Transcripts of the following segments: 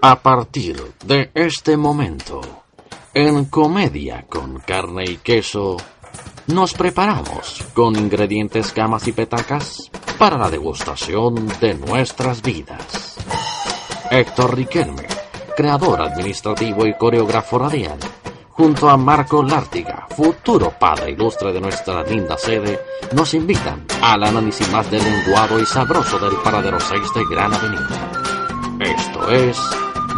A partir de este momento, en Comedia con carne y queso, nos preparamos con ingredientes camas y petacas para la degustación de nuestras vidas. Héctor Riquelme, creador administrativo y coreógrafo radial, junto a Marco Lártiga, futuro padre ilustre de nuestra linda sede, nos invitan al análisis más lenguado y sabroso del paradero 6 de Gran Avenida. Esto es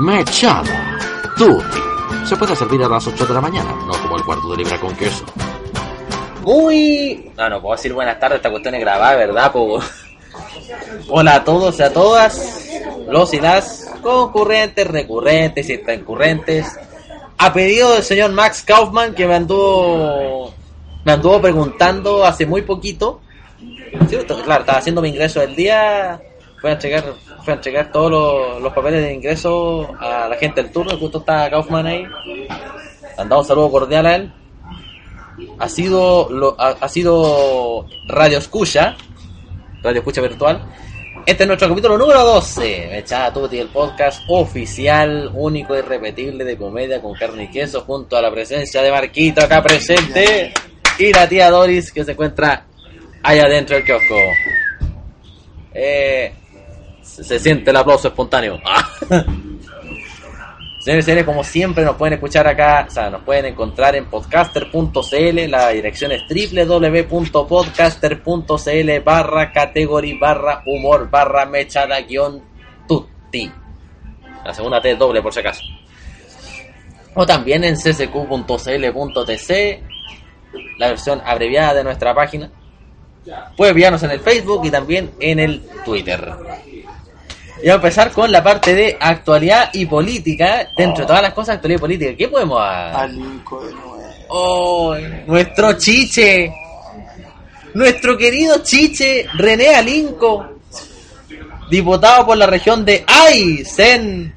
Mechada Tutti. Se puede servir a las 8 de la mañana, no como el cuarto de libra con queso. Muy. No, no puedo decir buenas tardes, esta cuestión es grabada, ¿verdad? Po? Hola a todos y a todas, los y las concurrentes, recurrentes y recurrentes. A pedido del señor Max Kaufman, que me anduvo, me anduvo preguntando hace muy poquito. Sí, claro, estaba haciendo mi ingreso del día. Fui a checar, fui a checar todos los, los papeles de ingreso a la gente del turno. Justo está Kaufman ahí. Andado un saludo cordial a él ha sido lo, ha, ha sido Radio Escucha, Radio Escucha Virtual. Este es nuestro capítulo número 12, Mechada Tutti, el podcast oficial, único y repetible de comedia con carne y queso, junto a la presencia de Marquito acá presente y la tía Doris que se encuentra allá adentro del kiosco. Eh, se, siente el aplauso espontáneo. Señores señores, como siempre nos pueden escuchar acá, o sea, nos pueden encontrar en podcaster.cl, la dirección es www.podcaster.cl barra category barra humor barra mechada guion tutti. La segunda T doble por si acaso. O también en ccq.cl.tc, la versión abreviada de nuestra página. Puedes enviarnos en el Facebook y también en el Twitter. Y vamos a empezar con la parte de actualidad y política. Dentro de todas las cosas, actualidad y política. ¿Qué podemos a... Alinco de nuevo. Oh, nuestro chiche. Nuestro querido chiche René Alinco. Diputado por la región de Aysén.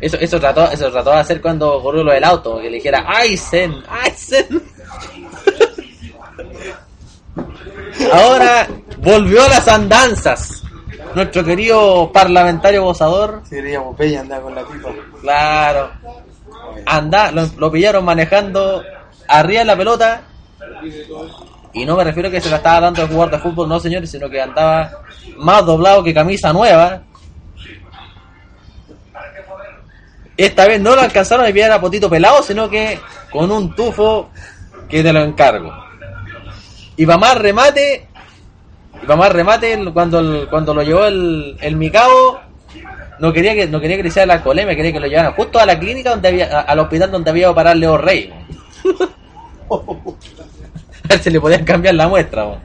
Eso, eso, trató, eso trató de hacer cuando ocurrió lo del auto. Que le dijera Aysén, Aysén. Ahora volvió a las andanzas. Nuestro querido parlamentario gozador. Si quería Popeye andar con la pipa. Claro. Anda, lo, lo pillaron manejando arriba de la pelota. Y no me refiero a que se la estaba dando el jugador de fútbol, no señores, sino que andaba más doblado que camisa nueva. Esta vez no lo alcanzaron a pillar a potito pelado, sino que con un tufo que te lo encargo. Y para más remate, y para más remate, cuando, el- cuando lo llevó el, el Micao, no quería que no quería que le hiciera la alcoholemia, quería que lo llevaran justo a la clínica donde había, a- al hospital donde había ido a parar Leo Rey. a ver si le podían cambiar la muestra. mo.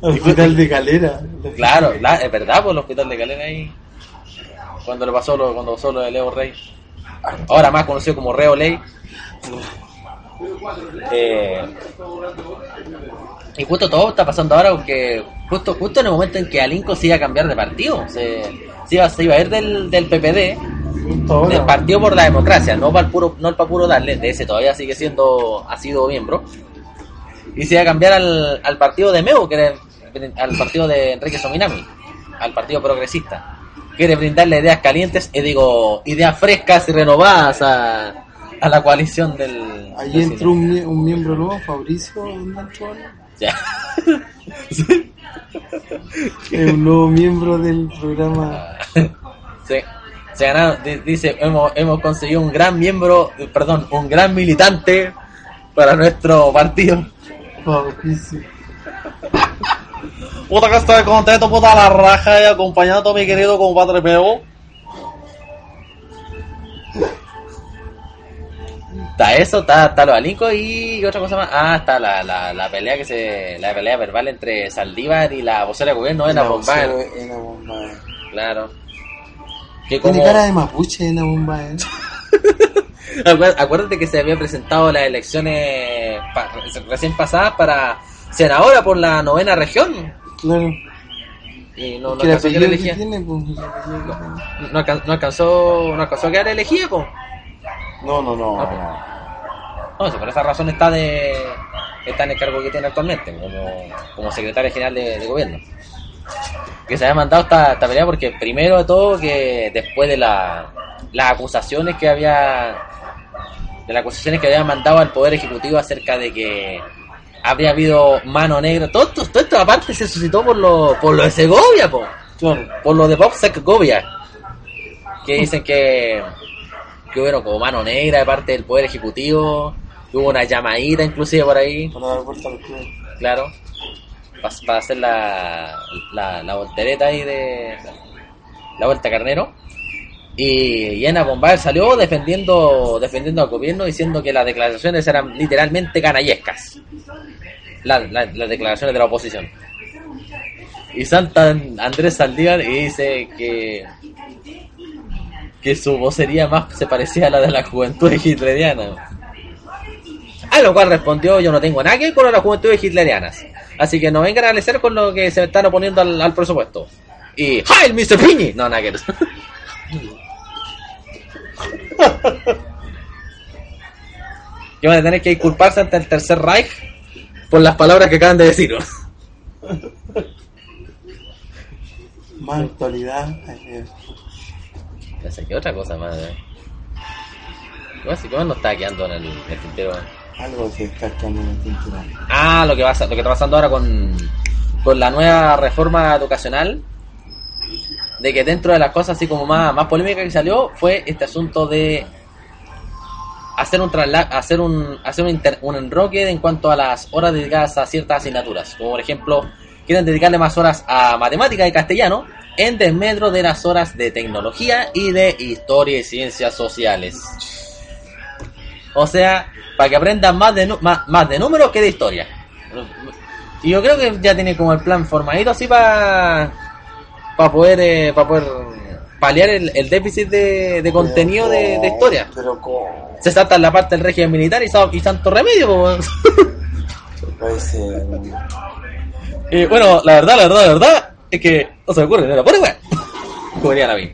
Hospital de Calera. Claro, la- es verdad, pues el hospital de Calera ahí. Cuando le pasó lo, cuando pasó lo de Leo Rey. Ahora más conocido como Reo Ley. Eh, y justo todo está pasando ahora porque justo justo en el momento en que Alinco se iba a cambiar de partido, se, se iba, se iba a ir del, del PPD, del Partido por la Democracia, no para el puro, no para puro darle, de ese todavía sigue siendo, ha sido miembro, y se iba a cambiar al, al partido de Meo, que era al partido de Enrique Sominami, al partido progresista. Quiere brindarle ideas calientes, y digo, ideas frescas y renovadas a, a la coalición del. Ahí del entró un, mie- un miembro nuevo, Fabricio. ¿dónde entró ahora? Ya. Es un nuevo miembro del programa. se, se ganaron, di- dice, hemos, hemos conseguido un gran miembro, perdón, un gran militante para nuestro partido. Fabricio. Puta que estoy contento, puta la raja y acompañando a mi querido compadre Peo. Está eso, está, está lo Alinco y otra cosa más. Ah, está la, la, la pelea que se. la pelea verbal entre Saldívar y la vocera de gobierno de la bomba. Ena Bomba. Claro. Que como. Tiene cara de mapuche Ena Bomba. ¿eh? Acuérdate que se había presentado las elecciones pa- recién pasadas para senadora por la novena región. Claro. Y no, no alcanzó a quedar elegida. tiene, pues. No, alcan- no alcanzó, no alcanzó a quedar elegida, po. No, no, no. Ah. No, por esa razón está de está en el cargo que tiene actualmente, como, como secretaria general de, gobierno. que se había mandado esta, esta pelea porque primero de todo que después de la, las acusaciones que había de las acusaciones que había mandado al poder ejecutivo acerca de que habría habido mano negra todo esto, todo esto aparte se suscitó por lo por lo de Segovia po, Claro. por lo de Bob Segovia que dicen que que hubo como mano negra de parte del poder ejecutivo hubo una llamadita inclusive por ahí Para dar vuelta al club. claro, para hacer la, la, la voltereta ahí de la vuelta carnero. Y Yena Bombay salió defendiendo defendiendo al gobierno diciendo que las declaraciones eran literalmente canallescas. La- las declaraciones de la oposición. Y Santa Andrés Saldívar y dice que que su vocería más se parecía a la de la juventud hitleriana. A lo cual respondió, yo no tengo nada que ver con las juventudes hitlerianas. Así que no vengan a analizar con lo que se están oponiendo al, presupuesto. Y ¡Hi, Mr. Piñi! No, nada que ver. que van a tener que disculparse ante el Tercer Reich por las palabras que acaban de decir. Más actualidad. Eh, No sé, ¿qué otra cosa más? eh? ¿Qué más, qué más nos está quedando en el, en el tintero? algo que está quedando en el cinturón. Ah, lo que, pasa, lo que está pasando ahora con, con la nueva reforma educacional. De que dentro de las cosas así como más, más polémica que salió fue este asunto de hacer un hacer un hacer un, inter- un enroque en cuanto a las horas dedicadas a ciertas asignaturas. Como por ejemplo, quieren dedicarle más horas a matemática y castellano en desmedro de las horas de tecnología y de historia y ciencias sociales. O sea, para que aprendan más de, más, más de números que de historia. Y yo creo que ya tiene como el plan formadito así para para poder eh, para poder paliar el, el déficit de, de contenido de, de historia. Pero. Se salta la parte del régimen militar y, y santo remedio. ser. Y bueno, la verdad, la verdad, la verdad es que no se me ocurre, no la pone weón. Como diría la Y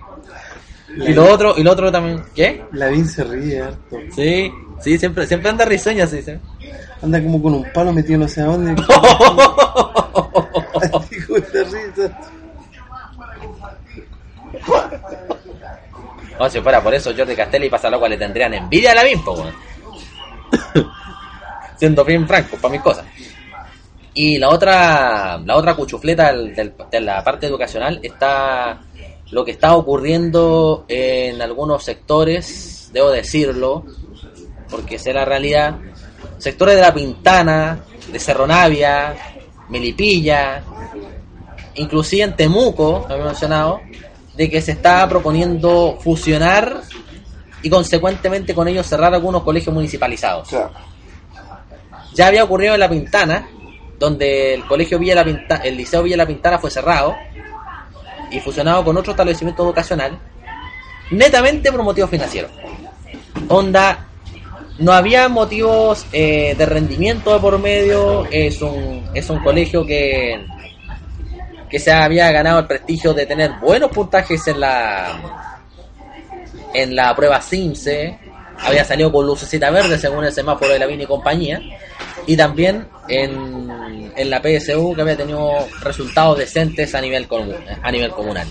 lo otro, y lo otro también, ¿qué? Lavín se ríe harto. Sí, sí, siempre, siempre anda risueña, sí, sí. Anda como con un palo metido no sé a dónde. Hijo de risa. No, si fuera por eso, Jordi Castelli y Pasaloco le tendrían envidia a la misma, weón. Siendo bien franco, para mis cosas. Y la otra, la otra cuchufleta del- del- de la parte educacional está lo que está ocurriendo en algunos sectores, debo decirlo, porque sé la realidad, sectores de La Pintana, de Cerro Navia, Melipilla, inclusive en Temuco, había mencionado, de que se está proponiendo fusionar y consecuentemente con ello cerrar algunos colegios municipalizados. Claro. Ya había ocurrido en La Pintana, donde el colegio Villa La el liceo Villa La Pintana fue cerrado y fusionado con otro establecimiento educacional, netamente por motivos financieros. Onda, no había motivos eh, de rendimiento de por medio, es un, es un colegio que, que se había ganado el prestigio de tener buenos puntajes en la en la prueba CIMSE, había salido con lucecita verde según el semáforo de la Vini y compañía, y también en, en la PSU que había tenido resultados decentes a nivel, comu- a nivel comunal.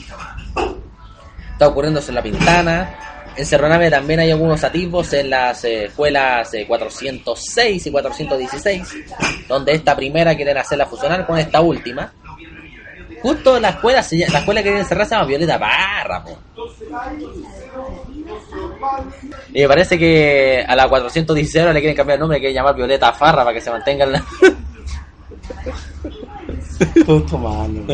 Está ocurriéndose en La Pintana, en Cerro Navia también hay algunos atisbos en las eh, escuelas eh, 406 y 416, donde esta primera quieren hacerla fusionar con esta última. Justo la escuela, la escuela que quieren cerrar se llama Violeta Parra, po. Y me parece que a la 416 ahora le quieren cambiar el nombre, quieren llamar Violeta Farra para que se mantenga en la... Todo tomando.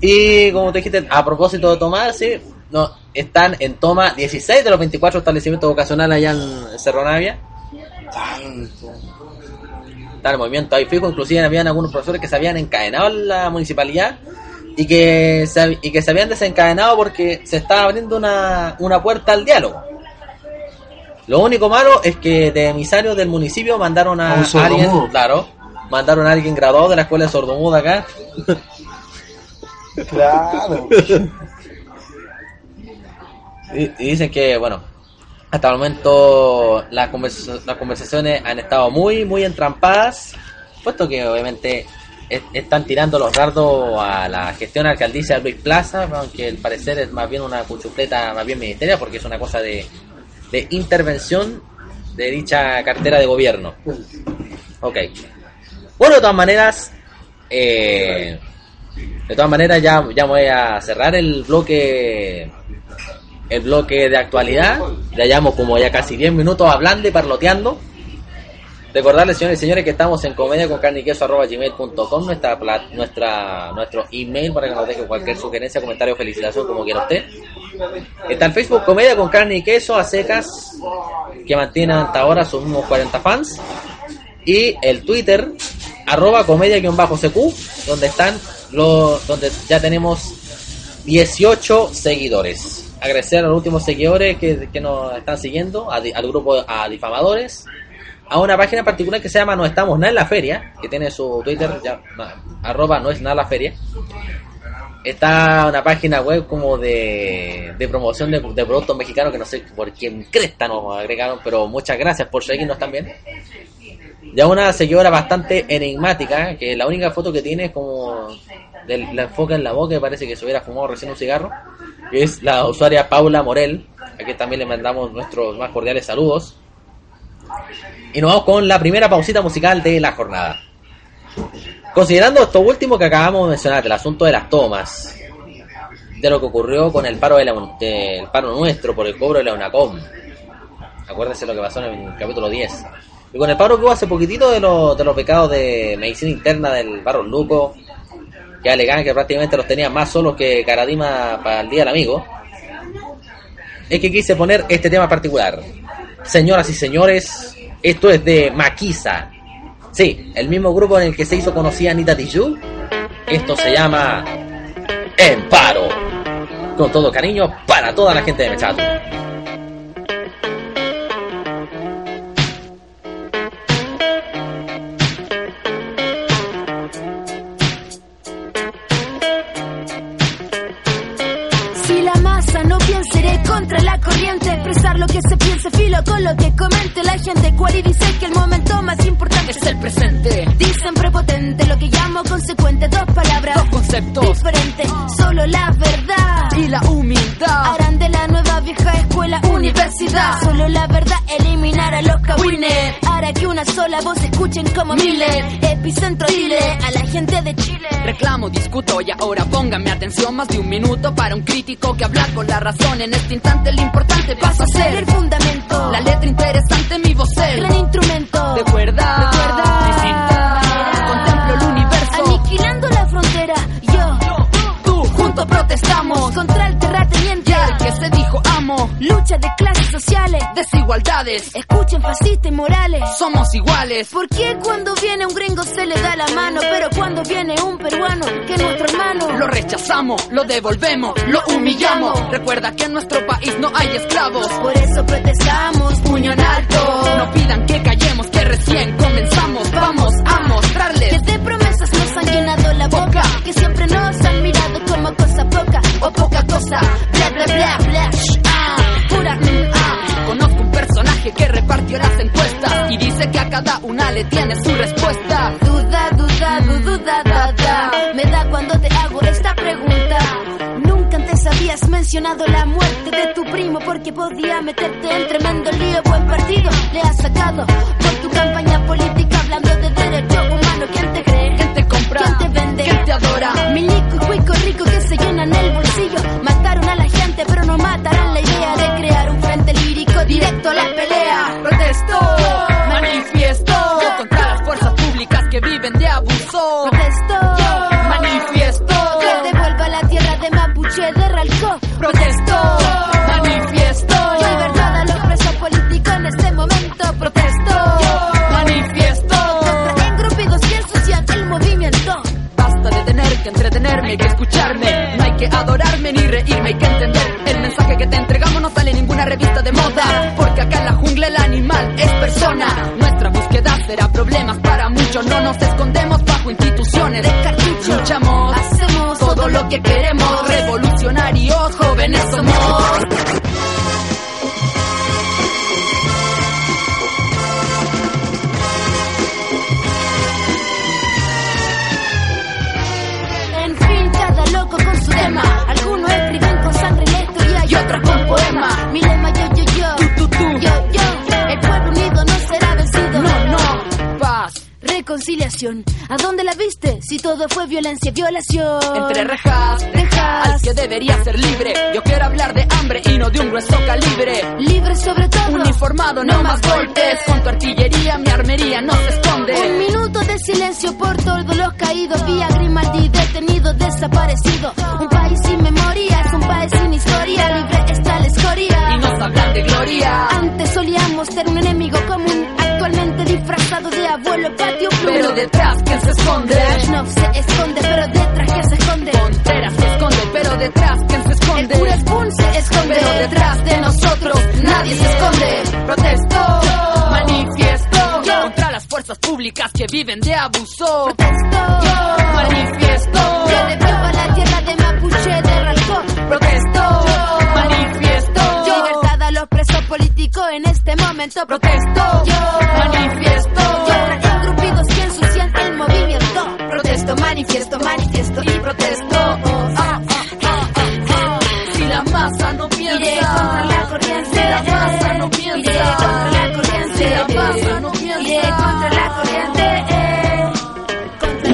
Y como te dijiste, a propósito de tomar, sí, no, están en toma 16 de los 24 establecimientos vocacionales allá en Cerro Navia. Tanto. Está el movimiento ahí fijo, inclusive habían algunos profesores que se habían encadenado en la municipalidad y que se, y que se habían desencadenado porque se estaba abriendo una, una puerta al diálogo. Lo único malo es que de emisarios del municipio mandaron a, A un alguien, claro, mandaron a alguien graduado de la escuela de sordomuda acá. Claro. Y, y dicen que, bueno, hasta el momento las, conversa- las conversaciones han estado muy, muy entrampadas, puesto que obviamente están tirando los dardos a la gestión alcaldicia Luis Plaza, aunque al parecer es más bien una cuchufleta más bien ministerial, porque es una cosa de, de intervención de dicha cartera de gobierno. Ok. Bueno, de todas maneras, eh, de todas maneras ya, ya voy a cerrar el bloque el bloque de actualidad. Ya llevamos como ya casi 10 minutos hablando y parloteando. Recordarles, señores y señores, que estamos en comedia con gmail.com, nuestra, nuestra, nuestro email para que nos deje cualquier sugerencia, comentario felicitación como quiera usted. Está el Facebook Comedia con carne y queso a secas, que mantiene hasta ahora sus mismos 40 fans. Y el Twitter, arroba comedia-cq, donde están los, donde ya tenemos 18 seguidores. Agradecer a los últimos seguidores que, que nos están siguiendo, a al grupo a difamadores, a una página particular que se llama No Estamos Nada en la Feria, que tiene su Twitter, ya, arroba no es nada la feria. Está una página web como de, de promoción de, de productos mexicanos que no sé por quién cresta nos agregaron, pero muchas gracias por seguirnos también. Ya una seguidora bastante enigmática, que la única foto que tiene es como del- la enfoca en la boca y parece que se hubiera fumado recién un cigarro, que es la usuaria Paula Morel, a también le mandamos nuestros más cordiales saludos. Y nos vamos con la primera pausita musical de la jornada. Considerando esto último que acabamos de mencionar, el asunto de las tomas, de lo que ocurrió con el paro de paro nuestro por el cobro de la UNACOM. Acuérdense lo que pasó en el capítulo 10. Y con el paro que hubo hace poquitito de, los de los pecados de medicina interna del barro Luco, que alegaban que prácticamente los tenían más solos que Caradima para el Día del Amigo, es que quise poner este tema particular. Señoras y señores, esto es de Maquisa. Sí, el mismo grupo en el que se hizo conocida Anita Tijoux. Esto se llama En Paro. Con todo cariño para toda la gente de Mechatu. Si la masa no piensa, iré contra la corriente. Lo que se piense, filo con lo que comente la gente. Cuari dice que el momento más importante es el presente. Dicen prepotente, lo que llamo consecuente. Dos palabras, Dos conceptos. diferentes, solo la verdad. Y la humildad. Harán de la nueva vieja escuela universidad. Solo la verdad eliminar a los cabines. Hará que una sola voz escuchen como miles. Epicentro dile a la gente de Chile. Reclamo, discuto y ahora pónganme atención más de un minuto para un crítico que habla con la razón. En este instante lo importante pasa a Ser ser el fundamento. la letra interesante, mi voz gran instrumento. Recuerda, Recuerda. distinta. Contemplo el universo. Aniquilando Protestamos. contra el terrateniente. Ya el que se dijo amo. Lucha de clases sociales. Desigualdades. Escuchen fascistas y morales. Somos iguales. ¿Por qué cuando viene un gringo se le da la mano? Pero cuando viene un peruano, que es nuestro hermano. Lo rechazamos, lo devolvemos, lo humillamos. Recuerda que en nuestro país no hay esclavos. Por eso protestamos, puño en alto. No pidan que callemos, que recién comenzamos. Vamos a bla, bla, bla. Shh, ah, pura, mm, ah. Conozco un personaje que repartió las encuestas y dice que a cada una le tiene su respuesta. Duda, duda, du- duda, da, da. Me da cuando te hago esta pregunta. Nunca antes habías mencionado la muerte de tu primo porque podía meterte en tremendo lío. Buen partido le has sacado por tu campaña política hablando de derecho humano. ¿Quién te cree? ¿Quién te compra? ¿Quién te vende? ¿Quién te adora? Milico y cuico rico que se llenan el bolsillo. Mataron a la gente, pero no matarán la idea de crear un frente lírico directo a la pelea. Protesto, manifiesto contra las fuerzas públicas que viven de abuso. Protesto. Manifiesto, Que devuelva la tierra de Mapuche de Ralco. protesto, adorarme ni reírme, hay que entender. El mensaje que te entregamos no sale en ninguna revista de moda. Porque acá en la jungla el animal es persona. Nuestra búsqueda será problemas para muchos. No nos escondemos bajo instituciones. De cartucho. Hacemos todo lo que queremos. Revolucionarios, jóvenes somos. Violación. ¿A dónde la viste? Si todo fue violencia, violación. Entre rejas, Rejas. al que debería ser libre. Yo quiero hablar de hambre y no de un grueso calibre. Libre sobre todo. Uniformado, no más golpes. Con tu artillería, mi armería no se Un esconde. minuto de silencio por todos los caídos. Vía Grimaldi detenido, desaparecido. Un país sin memoria, es un país sin historia. Libre está la Y escoria. nos hablan de gloria. Antes solíamos ser un enemigo común. Abuelo patio blue. Pero detrás, ¿quién se esconde? Brezhnev se esconde, pero detrás que se esconde. Contreras se esconde, pero detrás, ¿quién se El esconde? Spoon se esconde, Pero detrás de nosotros nadie se esconde. Protesto, manifiesto contra las fuerzas públicas que viven de abuso. Protesto. Manifiesto, Que devuelva la tierra de Mapuche de Ralcón. protesto, manifiesto, Libertad a los presos políticos en este momento. protesto, manifiesto, Protesto, manifiesto, manifiesto y protesto. Ah, ah, ah. Si la masa no Iré contra la piensa, corriente. si la masa no Iré piensa, contra la corriente. si la masa no Iré piensa. contra la corriente.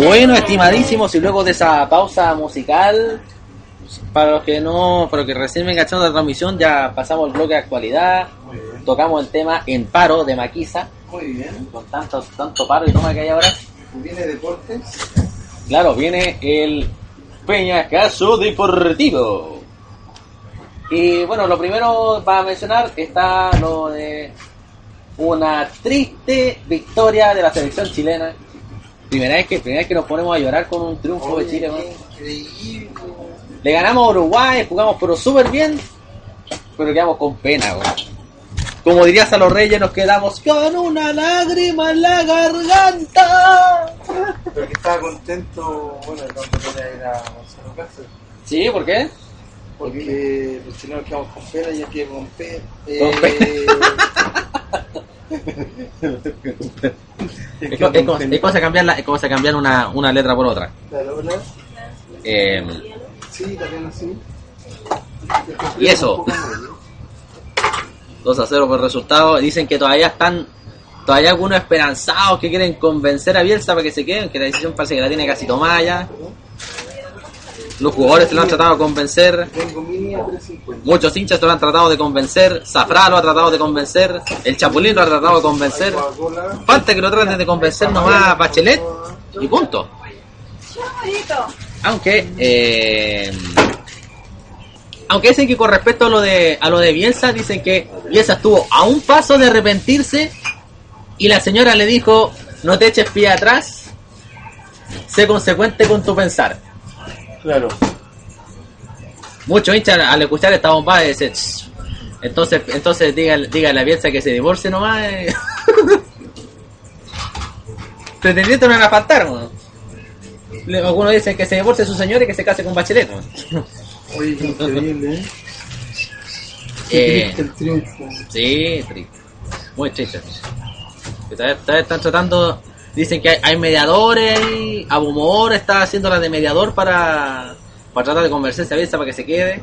Bueno, estimadísimos, y luego de esa pausa musical, para los que no, para los que recién vengan echando la transmisión, ya pasamos el bloque de actualidad, tocamos el tema en paro de Maquisa, Muy bien. con tanto, tanto paro y toma que hay ahora. Viene deportes. Claro, viene el Peña Caso Deportivo. Y bueno, lo primero para mencionar está lo de una triste victoria de la selección chilena. Primera vez que, primera vez que nos ponemos a llorar con un triunfo de Chile. ¿no? Increíble. Le ganamos a Uruguay, jugamos pero súper bien, pero quedamos con pena. güey. Como dirías a los reyes, nos quedamos con una lágrima en la garganta. Pero que estaba contento, bueno, cuando quería ir a Gonzalo Cáceres. ¿Sí? ¿Por qué? Porque los chilenos quedamos con pena y aquí con pena. Con Eh, Es, co- es co- es cosa cambiar, la- es cosa cambiar una, una letra por otra. claro, ¿no? Eh, Sí, también así. Y eso. 2 a 0 por resultado. Dicen que todavía están, todavía algunos esperanzados que quieren convencer a Bielsa para que se queden, que la decisión parece que la tiene casi tomada ya. Los jugadores se lo han tratado de convencer. Tengo mini a 350. Muchos hinchas lo han tratado de convencer. Zafra lo ha tratado de convencer. El Chapulín lo ha tratado de convencer. Falta que lo traten de convencer nomás a Bachelet y punto. Aunque, eh, aunque dicen que con respecto a lo de a lo de Bielsa, dicen que Bielsa estuvo a un paso de arrepentirse y la señora le dijo, no te eches pie atrás, sé consecuente con tu pensar. Claro. Muchos hinchas al escuchar esta bomba dicen, entonces, entonces dígale, dígale a Bielsa que se divorcie nomás. eh". Pretendientes no van a faltar, ¿no? Algunos dicen que se divorcie su señora y que se case con Bachelet. ¿no? Oye, qué increíble, ¿eh? Eh, Qué triste el triunfo. Sí, triste. Muy triste. Todavía, están tratando. Dicen que hay, hay mediadores y Abumor está haciendo la de mediador para, para tratar de convencerse a Bielsa para que se quede.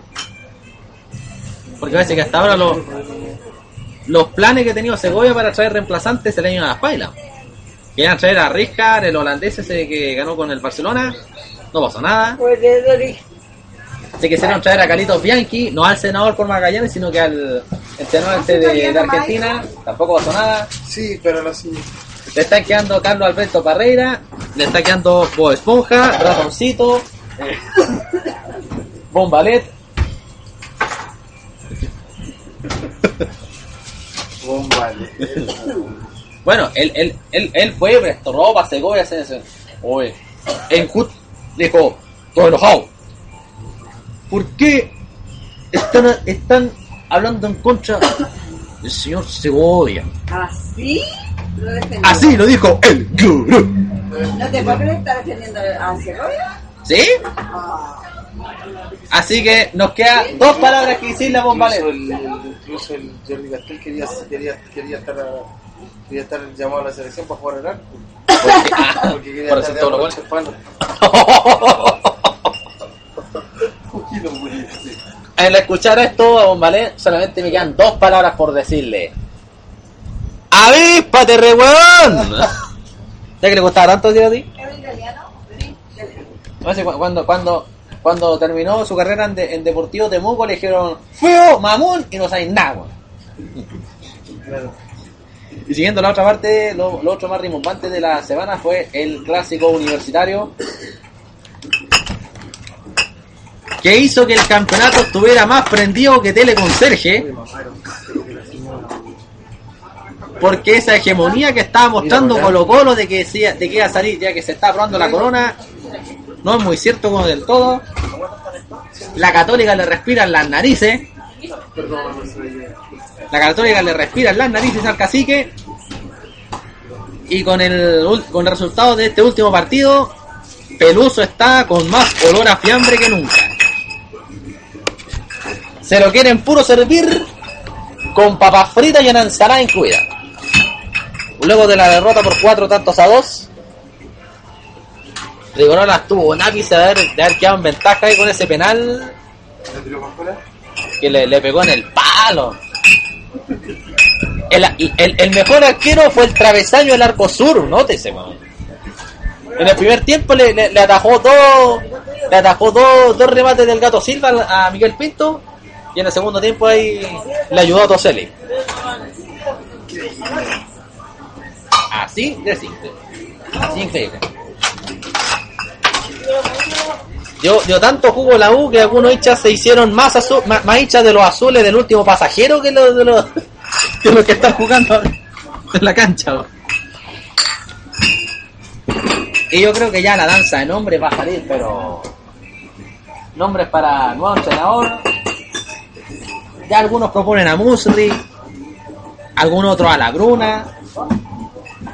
Porque parece que hasta ahora los, los planes que ha tenido Segovia para traer reemplazantes se le han ido a las pailas. Querían traer a Rijkaard, el holandés ese que ganó con el Barcelona. No pasó nada. Se quisieron traer a Carlitos Bianchi, no al senador por Magallanes, sino que al entrenador este de, de Argentina. Tampoco pasó nada. Sí, pero la sí. Le está quedando Carlos Alberto Parreira, le está quedando Bo Esponja, Ratoncito, eh, Bombalet. Bombale. Bueno, él, él, él, él fue, prestó ropa, Segovia, se, se, oye, en Jut dijo, todo enojado. ¿Por qué están, están hablando en contra del señor Segovia? ¿Así? ¿Lo defendió? Así lo dijo el gurú. ¿No te puedo creer que está defendiendo a Segovia? ¿Sí? Así que nos queda dos palabras que decirle a Bombalet. Incluso el, incluso el Jordi Castel quería, quería, quería, estar, a- quería estar llamado a la selección para jugar el arco. Porque, Porque quería Por estar hacer todo lo bueno. güey, sí. Al escuchar esto a Bombalé, solamente me quedan dos palabras por decirle. ¡Avíspate, re huevón! ¿Sabes que le costaba tanto a ti? No sé, cu- cuando, cuando, cuando terminó su carrera en, de- en Deportivo Temuco le dijeron ¡Feo, mamón! y no sabéis nada, weón. Y siguiendo la otra parte, lo, lo otro más rimbombante de la semana fue el clásico universitario que hizo que el campeonato estuviera más prendido que Teleconserje porque esa hegemonía que estaba mostrando Colo Colo de que, se- de que iba a salir ya que se está probando la corona no es muy cierto como del todo. La católica le respira en las narices. La católica le respira en las narices al cacique. Y con el, con el resultado de este último partido Peluso está con más olor a fiambre que nunca se lo quieren puro servir con papas fritas y una ensalada incluida. Luego de la derrota por cuatro tantos a dos, Rigonola estuvo un ápice de haber, de haber quedado en ventaja ahí con ese penal que le, le pegó en el palo. El, el- el mejor arquero fue el travesaño del arco sur, nótese, weón. En el primer tiempo le, le- le atajó dos le atajó dos, dos remates del gato Silva a Miguel Pinto y en el segundo tiempo ahí le ayudó a Toselli. Así de simple. Así increíble. Dio, dio tanto jugo la U que algunos hinchas se hicieron más, azu- más, hinchas de los azules del último pasajero que los que, están jugando en la cancha. Y yo creo que ya la danza de nombres va a salir, pero nombres para nuevo entrenador. Ya algunos proponen a Musri, algunos otros a la Bruna.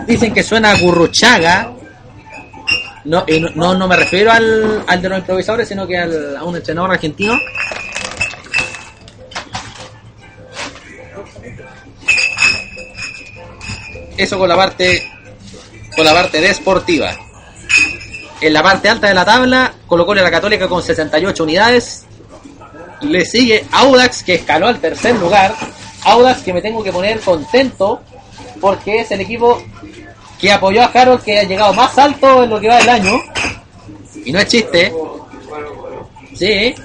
Dicen que suena a Gurruchaga. No, no, no, me refiero al, al de los improvisadores, sino que al- a un entrenador argentino. Eso con la parte con la parte deportiva. En la parte alta de la tabla, colocó la Católica con 68 unidades. Le sigue Audax, que escaló al tercer lugar. Audax, que me tengo que poner contento, porque es el equipo que apoyó a Harold, que ha llegado más alto en lo que va del año. Y no es chiste. Sí.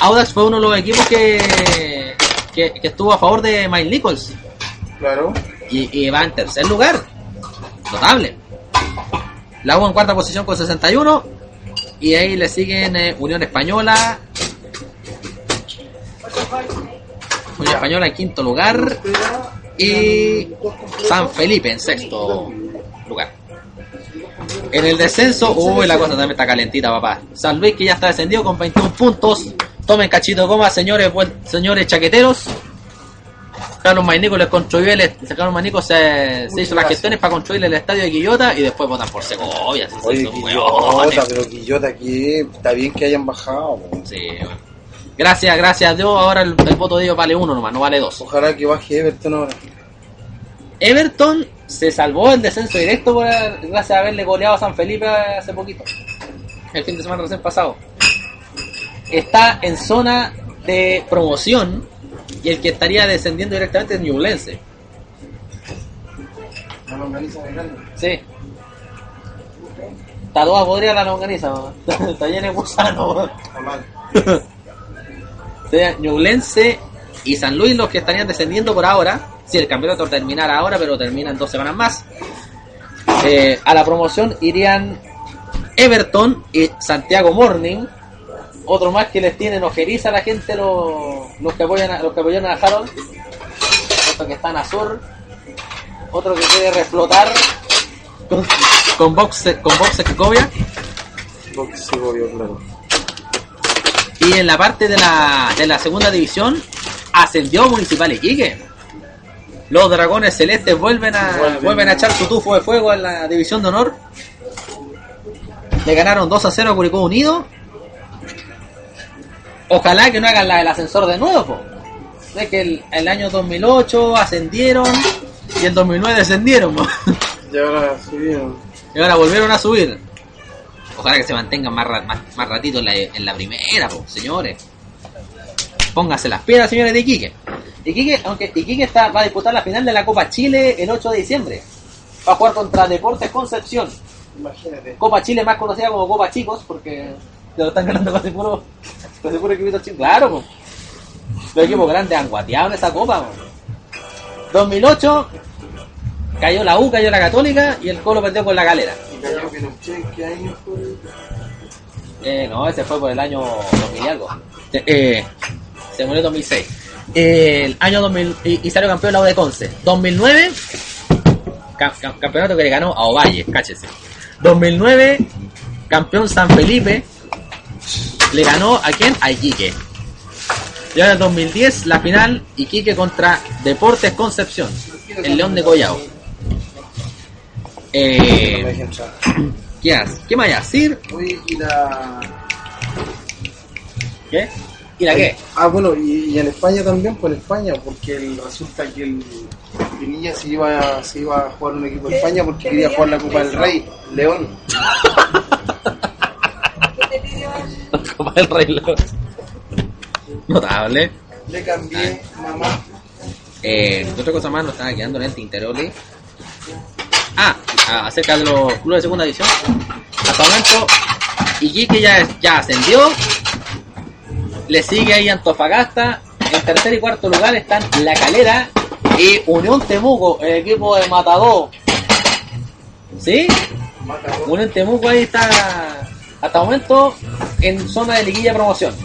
Audax fue uno de los equipos que, que, que estuvo a favor de Mike Nichols. Claro. Y, y va en tercer lugar. Notable. La U en cuarta posición con 61. Y ahí le siguen eh, Unión Española. Unión Española en quinto lugar. Y San Felipe en sexto lugar. En el descenso, uy, la cosa también está calentita, papá. San Luis que ya está descendido con 21 puntos. Tomen cachito goma, señores, buen- señores chaqueteros. Carlos Mainico les construyó el Carlos Mainico se, se hizo las gestiones para construir el estadio de Quillota y después votan por Segovia. se Oye, Quillota, pero Quillota aquí está bien que hayan bajado. Sí, bueno. Gracias, gracias a Dios. Ahora el, el voto de ellos vale uno nomás, no vale dos. Ojalá que baje Everton ahora. Everton se salvó el descenso directo por, gracias a haberle goleado a San Felipe hace poquito. El fin de semana recién pasado. Está en zona de promoción y el que estaría descendiendo directamente es Ñublense. La longaniza muy grande. Sí. Está toda podrida la longaniza, está llena de gusano. Está mal. Sea, Ñublense y San Luis los que estarían descendiendo por ahora. Si el campeonato terminara ahora, pero termina en dos semanas más. Eh, a la promoción irían Everton y Santiago Morning. Otro más que les tienen ojeriza a la gente los, los que apoyan a, los que apoyan a Harold. Otro que están a sur. Otro que quiere reflotar con, Boxe, con Boxe. Porque sí, obvio, claro. Y en la parte de la, de la segunda división ascendió Municipal Iquique. Los dragones celestes vuelven a, Vuelven. vuelven a echar su tufo de fuego en la división de honor. Le ganaron 2 a 0 a Curicó Unido. Ojalá que no hagan la del ascensor de nuevo. po. Es que el, el año 2008 ascendieron y el 2009 descendieron. po. Ahora subieron. Y ahora volvieron a subir. Ojalá que se mantengan más, ra- más, más ratito en la, en la primera, po, señores. Pónganse las piedras, señores de Iquique. Iquique, aunque Iquique está, va a disputar la final de la Copa Chile el 8 de diciembre. va a jugar contra Deportes Concepción. Imagínate. Copa Chile más conocida como Copa Chicos, porque te lo están ganando casi puro, casi puro equipito chicos. Claro, po. los equipos grandes han guateado en esa copa. po. 2008 cayó la U, cayó la Católica y el Colo perdió con la Galera. Y cayó Pinochet, ¿en qué año fue? Eh, no, ese fue por el año 2000 y algo. Eh, eh, se murió en 2006. Eh, el año 2000 y, salió campeón la U de Conce. 2009, ca- ca- campeonato que le ganó a Ovalle, cáchese. 2009, campeón San Felipe, le ganó a quién? A Iquique. Y ahora en 2010, la final, Iquique contra Deportes Concepción, el León de Collao. No me Eh. ¿qué, has- ¿Qué a decir? Y la... ¿Qué? ¿Y la qué? Ah, bueno, y, y en España también, pues en España, porque el- resulta que el Pinilla se iba, se iba a jugar un equipo de España porque quería jugar la Copa del Rey, León. ¿Qué te pidió? Copa del Rey León. Notable. Le cambié, mamá. Eh, otra cosa más nos estaba quedando en el tintero, Lee. Ah, acerca de los clubes de segunda división. Hasta el momento, Iquique ya, ya ascendió. Le sigue ahí Antofagasta. En tercer y cuarto lugar están La Calera y Unión Temuco, el equipo de Matador. ¿Sí? Unión Temuco ahí está hasta el momento en zona de liguilla promoción.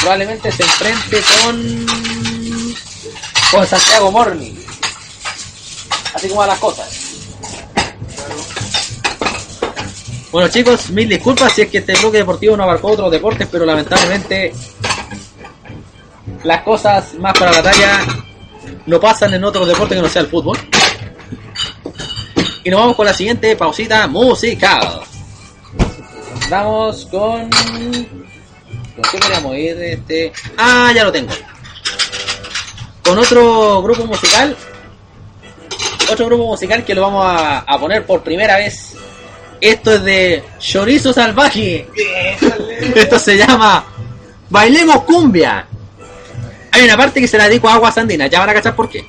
Probablemente se enfrente con con Santiago Morning. Así como van las cosas. Bueno chicos, mil disculpas si es que este bloque deportivo no abarcó otros deportes, pero lamentablemente las cosas más para la talla no pasan en otros deportes que no sea el fútbol. Y nos vamos con la siguiente pausita musical. Vamos con... ¿Con qué queríamos ir? Este... Ah, ya lo tengo. Con otro grupo musical. Otro grupo musical que lo vamos a, a poner por primera vez. Esto es de Chorizo Salvaje. Esto se llama Bailemos Cumbia. Hay una parte que se la dedico a Agua Sandina. Ya van a cachar por qué.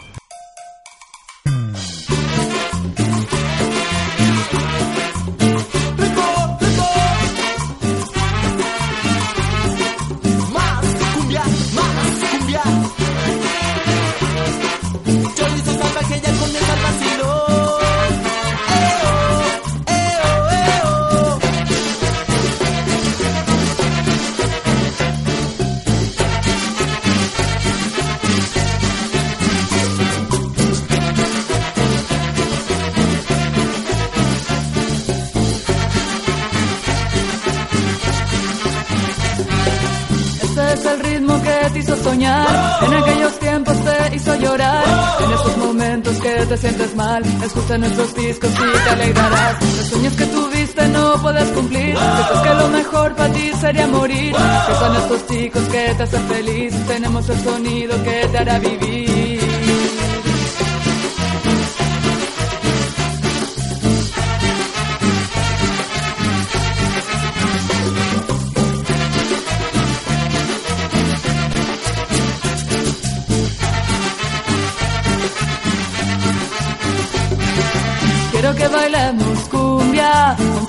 Te hizo soñar, en aquellos tiempos te hizo llorar, en esos momentos que te sientes mal, escucha nuestros discos y te alegrarás. Los sueños que tuviste no puedes cumplir, piensas que lo mejor para ti sería morir, que son estos chicos que te hacen feliz, tenemos el sonido que te hará vivir.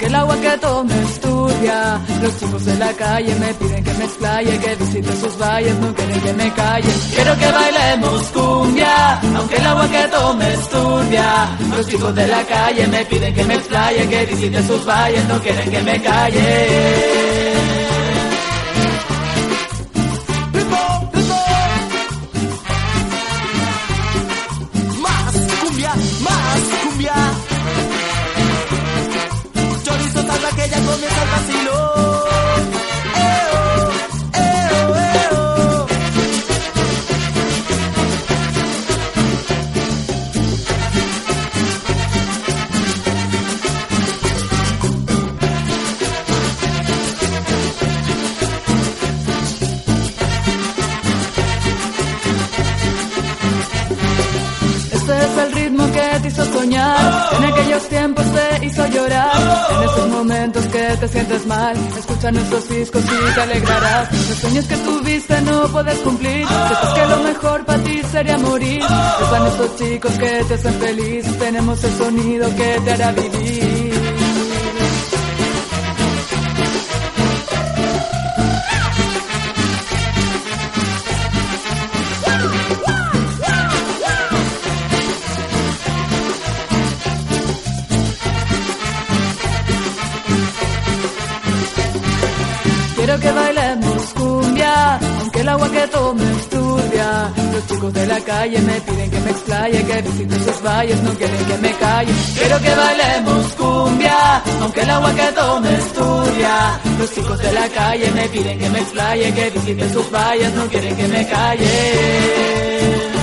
Aunque el agua que tome es turbia. Los chicos de la calle me piden que me explaye, que visite sus valles, no quieren que me calle. Quiero que bailemos cumbia, aunque el agua que tome es turbia. Los chicos de la calle me piden que me explaye, que visite sus valles, no quieren que me calle. Escucha nuestros discos y te alegrarás. Los sueños que tuviste no puedes cumplir, sepas que lo mejor para ti sería morir. Están estos chicos que te hacen feliz, tenemos el sonido que te hará vivir. Agua que tomes turbia. Los chicos de la calle me piden que me explaye, que visite sus valles, no quieren que me calle. Quiero que bailemos cumbia, aunque el agua que tomes turbia. Los chicos de la calle me piden que me explaye, que visite sus valles, no quieren que me calle.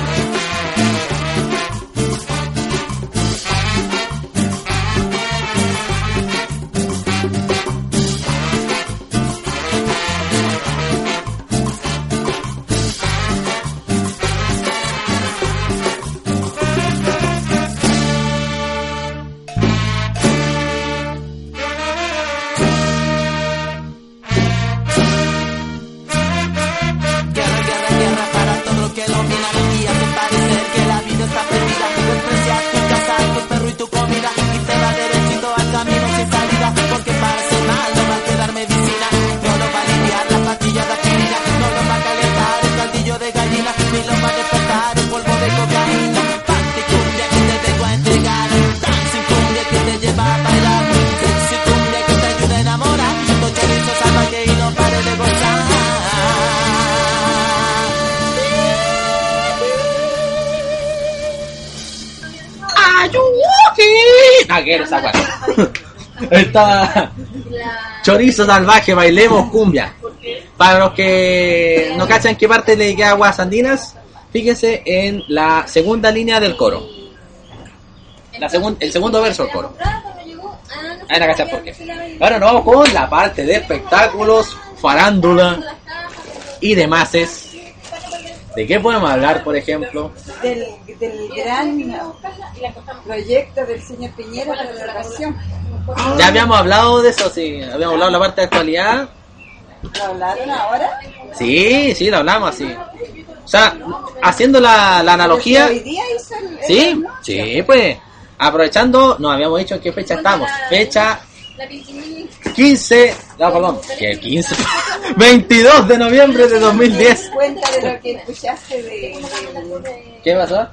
Chorizo salvaje, bailemos cumbia. Para los que no cachan qué parte le queda aguas andinas, fíjense en la segunda línea del coro. La segun- el segundo verso del coro. Ahí la cachan por qué. Ahora nos vamos con la parte de espectáculos, farándula y demás. ¿De qué podemos hablar, por ejemplo? Del, del gran proyecto del señor Piñera para la educación. Ya habíamos hablado de eso, sí. Habíamos hablado de la parte de actualidad. ¿Lo hablaron ahora? Sí, sí, lo hablamos así. O sea, haciendo la, la analogía. Hoy día hizo el... el- Sí, sí, pues. Aprovechando, nos habíamos dicho en qué fecha estamos. Fecha 15, no, perdón, que 15, 22 de noviembre de 2010. Cuenta de lo que escuchaste de, ¿Qué pasó?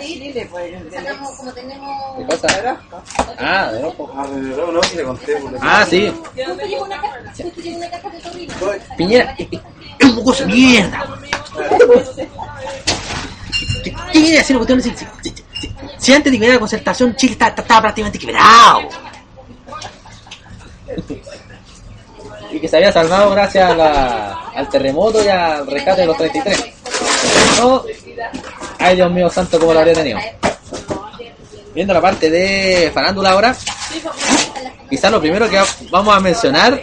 Chile, pues, como tenemos ¿Qué cosa? Ah, de. Ah, de verdad, no, si le conté. porque- Ah, sí. Justo llegó una caja, justo llegó una caja de torrino. Piñera, es un de mierda. ¿Qué qué quiere decir la cuestión? Si, antes de que hubiera la concertación, Chile está- está- estaba prácticamente quebrado. Y que se había salvado gracias a la- al terremoto y al rescate de los 33. No, ay Dios mío santo, cómo lo habría tenido. Viendo la parte de farándula ahora, quizás lo primero que vamos a mencionar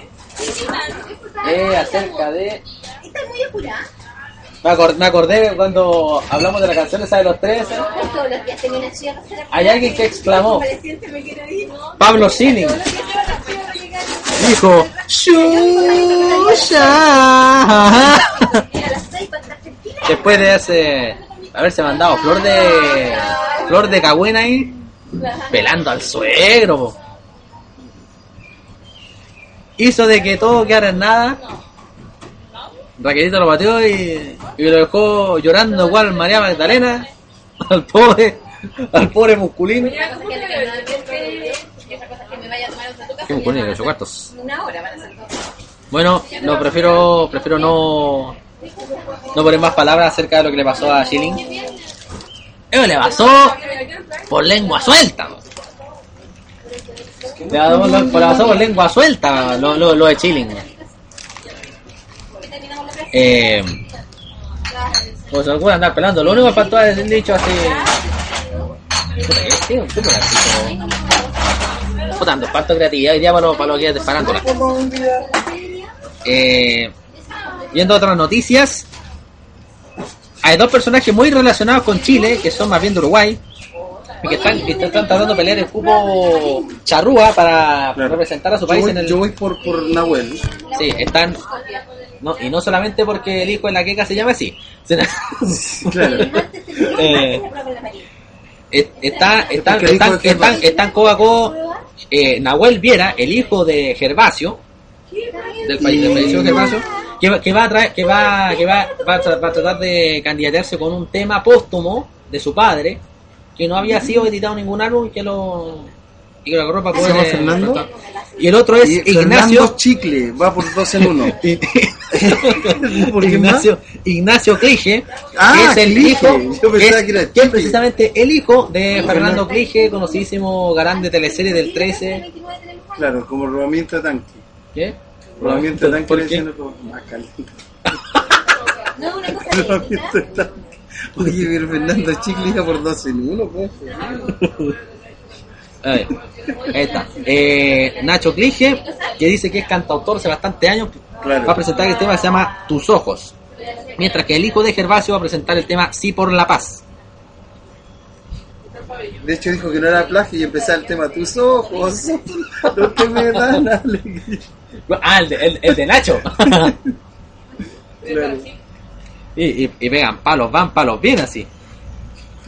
es acerca de me, acor- me acordé cuando hablamos de la canción esa de los tres. Hay alguien que exclamó. Pablo Schilling, dijo, "Shusha". Después de ese, haberse mandado flor de, flor de cagüena ahí, pelando al suegro. po. Hizo de que todo quedara en nada. Raquelito lo batió y, y lo dejó llorando igual María Magdalena al pobre, al pobre casa. ¿Qué musculino? ¿De ocho cuartos? Una hora van a ser dos. Bueno, no prefiero prefiero no no poner más palabras acerca de lo que le pasó a Schilling. Eso le pasó por lengua suelta. Le pasó por, lengua suelta lo, lo, lo de Schilling. Eh, pues puede andar pelando. Lo único que faltó es el dicho así. Puta, ¿qué? ¿Qué? ¿Qué puede hacer? Puta, ando falta creatividad hoy día para lo, que es de farándula. Eh, viendo otras noticias, hay dos personajes muy relacionados con Chile, que son más bien de Uruguay, que están, que están tratando de pelear el cupo charrúa para Claro. representar a su Yo país voy, en el... yo voy por, por Nahuel. Sí, están... No, y no solamente porque el hijo de la queca se llama así. sino- Claro. Eh, es- está, están, están, están, codo, eh, Nahuel Viera, el hijo de Gervasio, del país del Gervasio, que, va- que va a traer, que va, que va, va, a tra- va a tratar de candidatarse con un tema póstumo de su padre, que no había sido editado en ningún álbum y que lo y que lo agarró para ¿Se llama Fernando? y el otro es Y Ignacio Fernando Chicle, va por dos en uno. ¿Por qué Ignacio, Ignacio Clige, Ah, que es el Clige. hijo, Yo que es, que era que es precisamente el hijo de Fernando Fernando. Clige, conocidísimo galán de teleserie del 13. Claro, como rodamiento tanque. ¿Qué? Rodamiento tanque ¿Por le qué? decían como más caliente. Rodamiento de tanque. Oye, pero Fernando Chicle iba por dos en uno, pues. A ver, ahí está. Eh, Nacho Clige, que dice que es cantautor hace bastante años, Claro. va a presentar el tema que se llama Tus Ojos. Mientras que el hijo de Gervasio va a presentar el tema Sí por la Paz. De hecho dijo que no era plagio y empezaba el tema tus ojos, lo que me dan alegría. Ah, el de, el- el de Nacho. Claro. Y, y, y pegan palos, van palos bien así.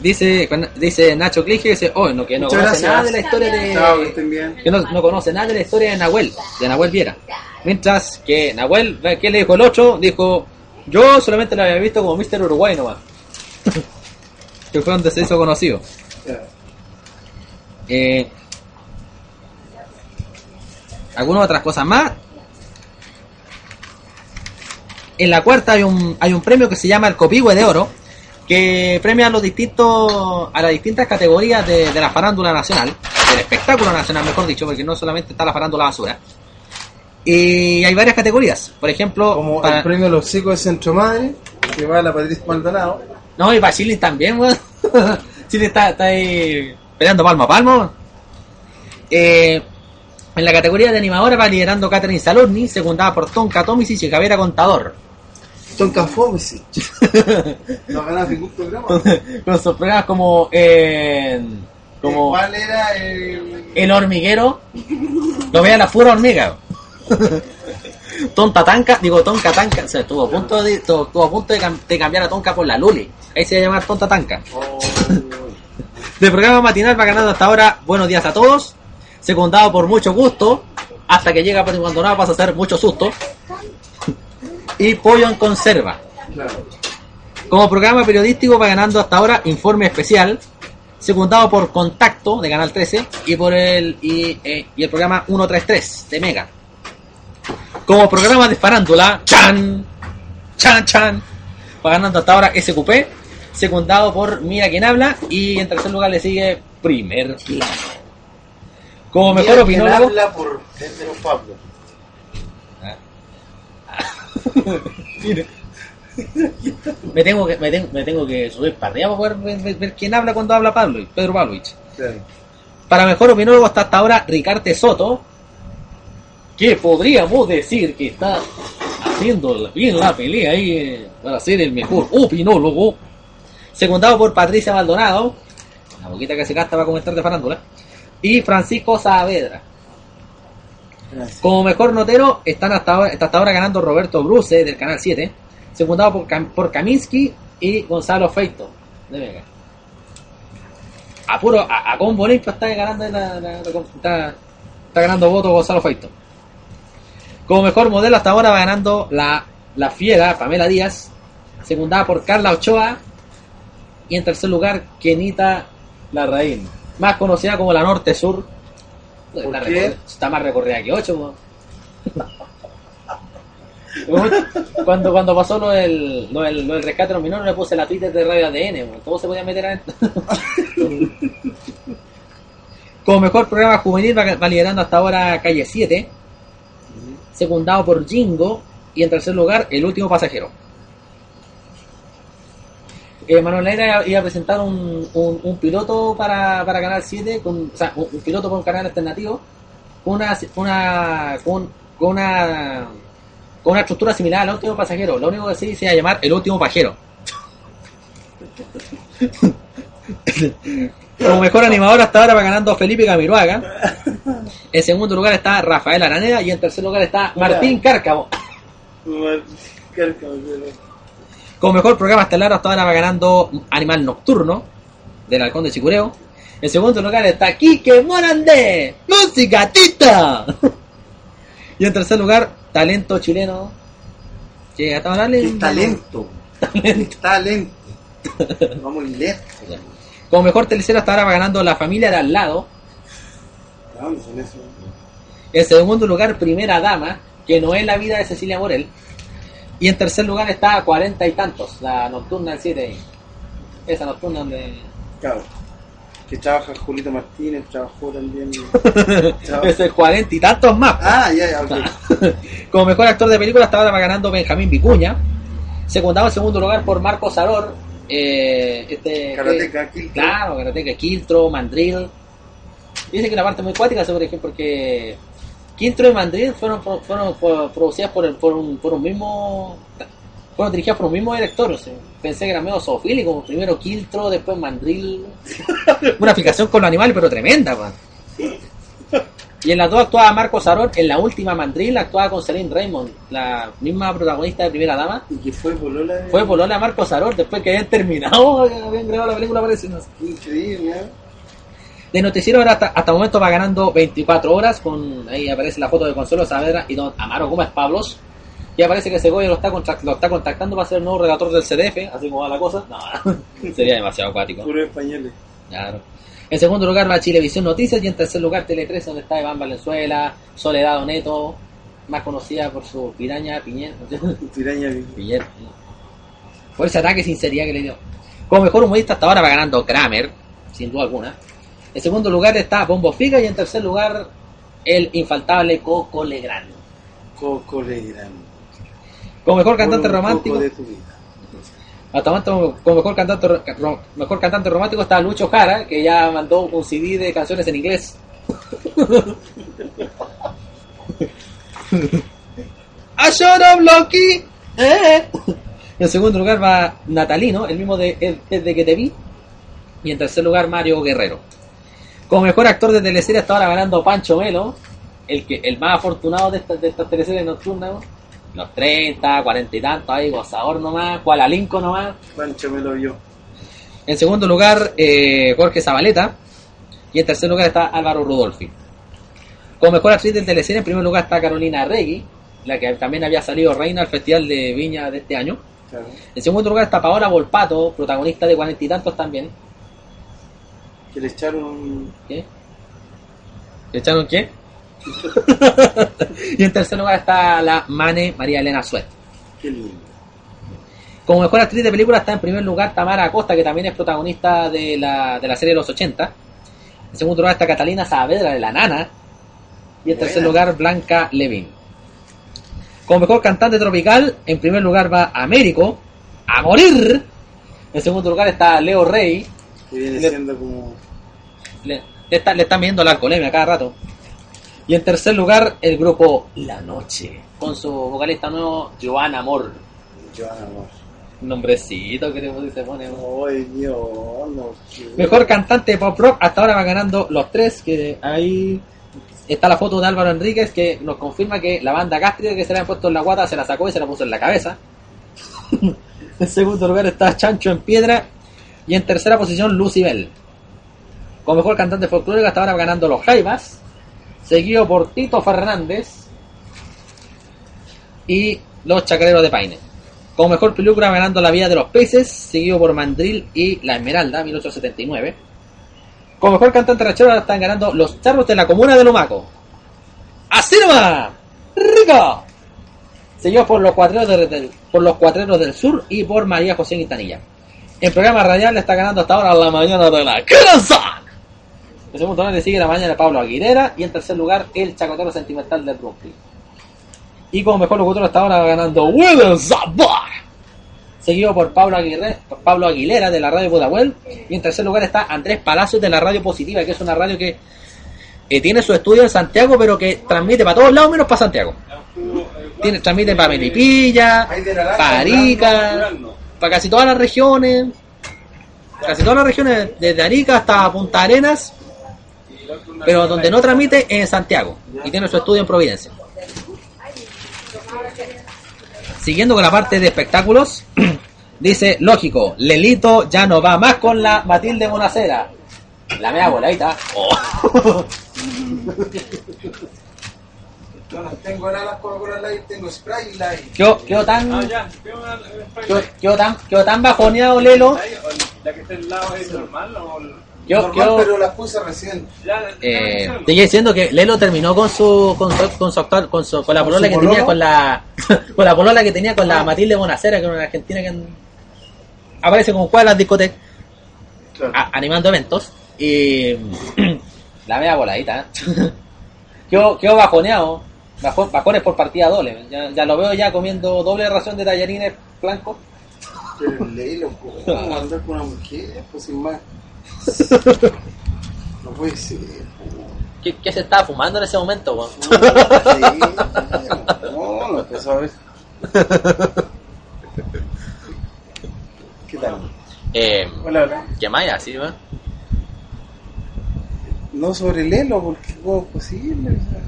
Dice, dice Nacho Clige, dice, oh, no, que no Muchas conoce gracias. nada de la historia de... Chao, que estén bien. que no, no conoce nada de la historia de Nahuel, de Nahuel Viera. Mientras que Nahuel, ¿qué le dijo el 8? Dijo, yo solamente lo había visto como Mr. Uruguay nomás. que fue donde se hizo conocido. Eh, algunas otras cosas más. En la cuarta hay un, hay un premio que se llama el Copihue de Oro, que premia a los distintos, a las distintas categorías de, de la farándula nacional, del espectáculo nacional, mejor dicho, porque no solamente está la farándula basura. Y hay varias categorías, por ejemplo, Como para- el premio a los chicos de Centro Madre, que va a la Patricia Maldonado. no, y para Chile también, weón. Chile está, está ahí peleando palmo a palmo. Eh, en la categoría de animadora va liderando Catherine Salorni, secundada por Tonka Tomisic y Javiera Contador. Tonka Fomesi. No ganaba ningún programa. Con sus programas como, eh, como ¿Cuál era el...? El Hormiguero. Lo vea la pura hormiga. Tonta Tanca, digo Tonka Tanca, o sea, estuvo a punto de, estuvo, a punto de, cam- de cambiar a Tonka por la Luli. Ahí se va a llamar Tonta Tanca. Oh, Del programa matinal va ganando hasta ahora Buenos días a todos, secundado por mucho gusto, hasta que llega Patrick Maldonado pasa a ser mucho susto. Y Pollo en Conserva. Como programa periodístico va ganando hasta ahora Informe Especial, secundado por Contacto de Canal 13 y por el y, eh, y el programa 133 de Mega. Como programa de farándula, Chan, Chan, Chan, va ganando hasta ahora SQP, secundado por Mira quien habla y en tercer lugar le sigue Primer Plano. Como mejor Mira opinólogo, habla por Pedro Pablo. Me tengo que me tengo, me tengo que subir para arriba para poder ver, ver- ver quién habla cuando habla Pablo, Pedro Pavlovich. Claro. Para mejor opinólogo está hasta ahora Ricarte Soto, que podríamos decir que está haciendo bien la pelea ahí eh, para ser el mejor opinólogo. Secundado por Patricia Maldonado, la boquita que se gasta para comentar de farándula, y Francisco Saavedra. Como mejor notero están hasta ahora, está hasta ahora ganando Roberto Bruce del Canal 7, secundado por, Cam- Kaminsky y Gonzalo Feito de Vega. A puro, a, a combo limpio está ganando la- está ganando votos Gonzalo Feito. Como mejor modelo hasta ahora va ganando la, la fiera Pamela Díaz, secundada por Carla Ochoa y en tercer lugar Kenita Larraín, más conocida como la Norte Sur. ¿Por Está, qué? recor- está más recorrida que 8, cuando, cuando pasó lo del, lo del, lo del rescate de los menores, le puse la Twitter de Radio ADN, weón. todo se podía meter adentro. Como mejor programa juvenil va, va liderando hasta ahora Calle 7, secundado por Jingo y en tercer lugar El Último Pasajero. Eh, Manuel Neira iba a presentar un, un, un piloto para, para Canal 7, con, o sea, un, un piloto un canal alternativo, con una, una, con, con una, con una estructura similar al último pasajero. Lo único que sí se iba a llamar el último pajero. Como mejor animador hasta ahora va ganando Felipe Camiroaga. En segundo lugar está Rafael Araneda y en tercer lugar está Martín Cárcamo. Como mejor programa estelar hasta ahora va ganando Animal Nocturno del Halcón de Chicureo. En segundo lugar está Quique Morandé, música tita. Y en tercer lugar, talento chileno. Que hasta ahora le- talento. Qué talento. Vamos lejos. Como mejor tercero hasta ahora va ganando La Familia de al lado. ¿A dónde son esos? En segundo lugar, Primera Dama, que no es la vida de Cecilia Morel. Y en tercer lugar está Cuarenta y tantos, la nocturna del 7. Esa nocturna donde... Claro. Que trabaja Julito Martínez, trabajó también. Ese es cuarenta y tantos más. Ah, ya, ya, ok. Como mejor actor de película hasta ahora va ganando Benjamín Vicuña. Secundado en segundo lugar por Marco Saror. Eh, este, Karateka, Kiltro. Claro, Karateka, Kiltro, Mandrill. Dice que una parte muy cuática sobre ejemplo porque Kiltro y Mandrill fueron, fueron, pro- producidas por, el- por, un, por un mismo... Fueron dirigidas por un mismo director. o sea, pensé que era medio zoofílico. Primero Kiltro, después Mandrill. una fijación con los animales, pero tremenda, man. Y en las dos actuaba Marco Sarón, en la última Mandrill actuaba con Celine Raymond, la misma protagonista de Primera Dama. Y que fue Polola. de- Fue Polola Marco Sarón, después que habían terminado, habían grabado la película, parece. Increíble, ¿eh? De noticiero ahora hasta, hasta el momento va ganando 24 horas, con ahí aparece la foto de Consuelo Saavedra y don Amaro Gómez Pablos. Y aparece que Segovia lo está, contra- lo está contactando para ser el nuevo relator del CDF, así como va la cosa. No, sería demasiado acuático. Puro españoles. Claro. En segundo lugar va Chilevisión Noticias y en tercer lugar Tele 13 donde está Iván Valenzuela, Soledad Oneto, más conocida por su piraña Piñer. Tiraña. Piñer. Por ese ataque sin sinceridad que le dio. Como mejor humorista hasta ahora va ganando Kramer, sin duda alguna. En segundo lugar está Bombo Figa y en tercer lugar el infaltable Coco Legrand. Coco Legrand. Como mejor cantante Por un romántico, poco de tu vida. hasta momento, como mejor cantante, ro- mejor cantante romántico está Lucho Jara, que ya mandó un CD de canciones en inglés. I shut up, Loki. Eh. En segundo lugar va Natalino, el mismo de el- Desde que te vi. Y en tercer lugar Mario Guerrero. Como mejor actor de teleserie hasta ahora ganando Pancho Melo, el que el más afortunado de estas de estas teleseries nocturnas. ¿no? Los 30, 40 y tantos, ahí gozador nomás, cual alinco nomás. Pancho me lo vio. En segundo lugar, eh, Jorge Zabaleta. Y en tercer lugar está Álvaro Rudolfi. Como mejor actriz del teleserie, en primer lugar está Carolina Regui, la que también había salido reina al Festival de Viña de este año. Claro. En segundo lugar está Paola Volpato, protagonista de cuarenta y tantos también. Que le echaron. ¿Qué? ¿Le echaron qué? y en tercer lugar está la Mane María Elena Suet. Qué lindo. Como mejor actriz de película está en primer lugar Tamara Acosta, que también es protagonista de la, de la serie de los 80. En segundo lugar está Catalina Saavedra, de La Nana. Y en tercer lugar Blanca Levin. Como mejor cantante tropical, en primer lugar va Américo, a morir. En segundo lugar está Leo Rey. Que viene Le- siendo como. Le, le está, le están viendo la alcoholemia cada rato. Y en tercer lugar, el grupo La Noche. Con su vocalista nuevo, Joan Amor. Joana Amor. Nombrecito que se pone. Ay, Dios, no. Mejor cantante de pop rock, hasta ahora va ganando los tres, que ahí está la foto de Álvaro Enríquez que nos confirma que la banda gástrica que se le había puesto en la guata se la sacó y se la puso en la cabeza. en segundo lugar está Chancho en Piedra y en tercera posición Lucibel. Como mejor cantante folclórico hasta ahora ganando los Jaivas, seguido por Tito Fernández y los Chacareros de Paine. Como mejor película ganando La vida de los peces, seguido por Mandril y La Esmeralda, 1879. Como mejor cantante rachero ahora están ganando Los Charros de la Comuna de Lumaco. ¡Así! ¡Rico! Seguido por los cuatreros de- del, por los del sur y por María José Quintanilla. En programa radial le está ganando hasta ahora la mañana de la casa. En segundo lugar le sigue la mañana de Pablo Aguilera y en tercer lugar el chacotero sentimental del Brooklyn. Y como mejor locutor hasta ahora ganando William Zabor. Seguido por Pablo, Aguirre, por Pablo Aguilera de la radio Budahuel. Y en tercer lugar está Andrés Palacios de la radio Positiva, que es una radio que eh, tiene su estudio en Santiago, pero que transmite para todos lados menos para Santiago. Tiene, transmite para Melipilla, para Arica. Para casi todas las regiones. casi todas las regiones, desde Arica hasta Punta Arenas, pero donde no transmite es en Santiago y tiene su estudio en Providencia. Siguiendo con la parte de espectáculos, dice, lógico, Lelito ya no va más con la Matilde Bonacera. La mea voladita. Oh. Yo no tengo alas Coca-Cola Light, tengo Sprite Light. Quedó, quedó tan, Ah, ya, ¿qué una- una- quedó, quedó tan, quedó tan bajoneado Lelo. ¿La que está al lado es normal o...? Quedó- Normal, quedó- pero las puse recién. Ya, Eh, te estoy diciendo que Lelo terminó con su con su, con su actual- con su- con la ¿Con polola que pololo? tenía con la con la polola que tenía con la Matilde Bonacera, que era una argentina que en- aparece como juega en las discotecas Claro. a- animando eventos y la media voladita ¿eh? quedó, quedó bajoneado Bajo- bajones por partida doble ya, ya lo veo ya comiendo doble ración de tallarines blancos Pero léelo, ¿cómo andar con una mujer? Pues sin más. No puede ser. ¿Qué, qué se estaba fumando en ese momento? weón? No, no empezó a ver. ¿Qué tal? Eh, Hola, hola. ¿Qué más así, weón? No sobre Lelo, porque ¿cómo es posible? O sea,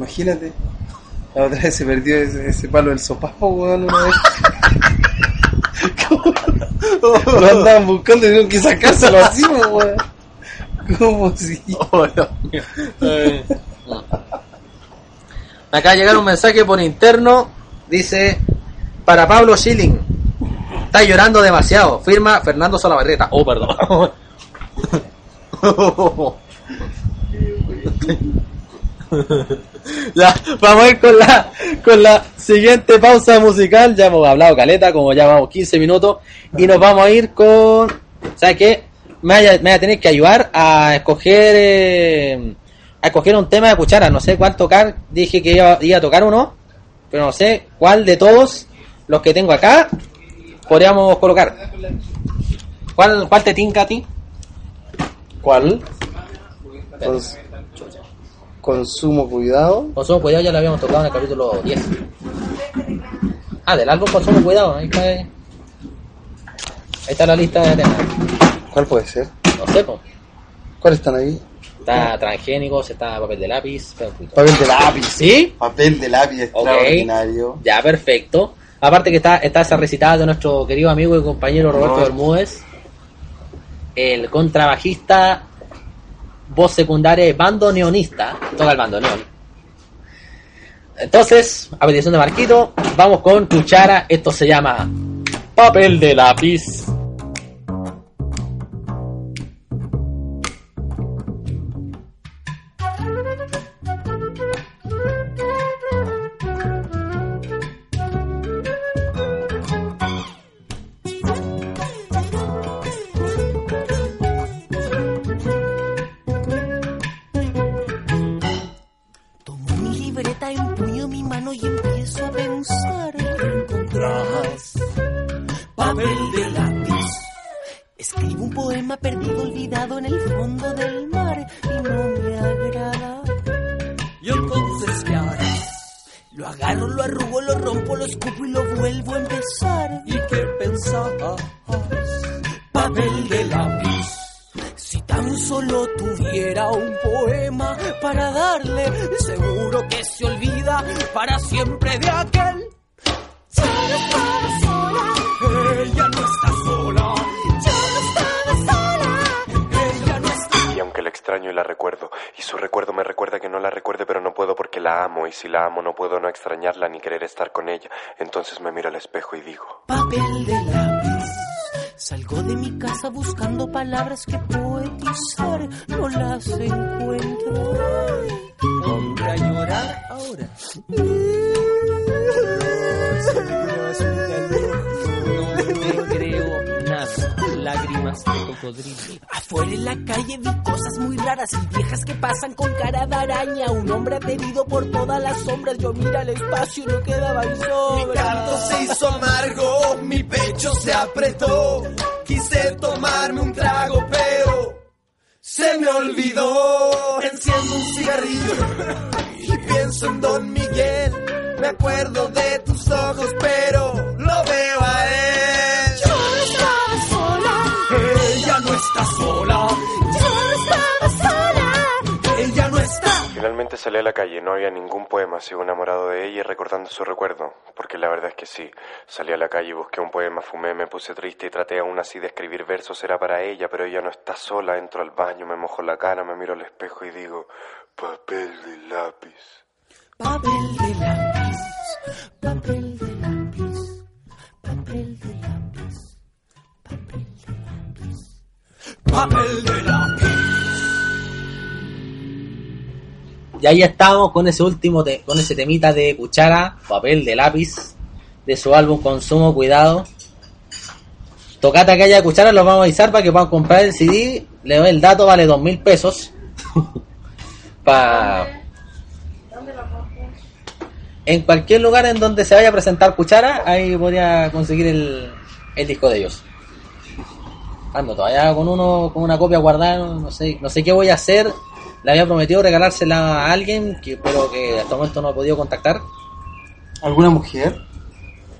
imagínate. La otra vez se perdió ese, ese palo del sopapo, weón, una vez. ¿Cómo? Lo andaban buscando y tuvieron que sacárselo así, weón. ¿Cómo si? Acaba de llegar un mensaje por interno. Dice: Para Pablo Schilling. Está llorando demasiado. Firma Fernando Solabarrieta. Oh, perdón. ya, vamos a ir con la, con la siguiente pausa musical. Ya hemos hablado caleta, como ya vamos 15 minutos. Y nos vamos a ir con. ¿Sabes qué? Me vaya a tener que ayudar a escoger. eh, a escoger un tema de cuchara. No sé cuál tocar. Dije que iba, iba a tocar uno. Pero no sé cuál de todos los que tengo acá podríamos colocar. ¿Cuál, cuál te tinca a ti? ¿Cuál? Cons- consumo cuidado. Consumo Cuidado ya lo habíamos tocado en el capítulo 10. Ah, del álbum Consumo Cuidado. Ahí está, ahí está la lista de temas. ¿Cuál puede ser? No sé, pues. ¿Cuáles están ahí? Está transgénicos, está papel de lápiz. Papel de lápiz. ¿Sí? Papel de lápiz extraordinario. Ya, perfecto. Aparte que está, está esa recitada de nuestro querido amigo y compañero Roberto Roberto. Bermúdez. El contrabajista, voz secundaria y bandoneonista. Toca el bandoneón. Entonces, a petición de Marquito, vamos con cuchara. Esto se llama papel de lápiz. Extraño y la recuerdo, y su recuerdo me recuerda que no la recuerde, pero no puedo porque la amo, y si la amo no puedo no extrañarla ni querer estar con ella. Entonces me miro al espejo y digo, Papel de lápiz. Salgo de mi casa buscando palabras que poetizar. No las encuentro. ¿Dónde a llorar ahora? Lágrimas de cocodrilo. Afuera en la calle vi cosas muy raras y viejas que pasan con cara de araña. Un hombre aterido por todas las sombras. Yo mira al espacio y no quedaban sobras. Mi canto se hizo amargo, mi pecho se apretó. Quise tomarme un trago, pero se me olvidó. Enciendo un cigarrillo y pienso en Don Miguel. Me acuerdo de tus ojos, pero lo veo a él. sola. Yo no estaba sola. Ella no está. Finalmente salí a la calle, no había ningún poema, sigo enamorado de ella y recordando su recuerdo, porque la verdad es que sí, salí a la calle, busqué un poema, fumé, me puse triste y traté aún así de escribir versos, era para ella, pero ella no está sola, entro al baño, me mojo la cara, me miro al espejo y digo, papel de lápiz. Papel de lápiz, papel papel de lápiz. Y ahí estamos con ese último, con ese temita de cuchara, papel de lápiz, de su álbum Consumo Cuidado. Tocata que haya cuchara, los vamos a avisar para que puedan comprar el CD. Le doy el dato, vale dos mil pesos. Pa- En cualquier lugar en donde se vaya a presentar cuchara, ahí podría conseguir el, el disco de ellos. Ando todavía con uno, con una copia guardada, no sé, no sé qué voy a hacer. Le había prometido regalársela a alguien, que, pero que hasta el momento no he podido contactar. ¿Alguna mujer?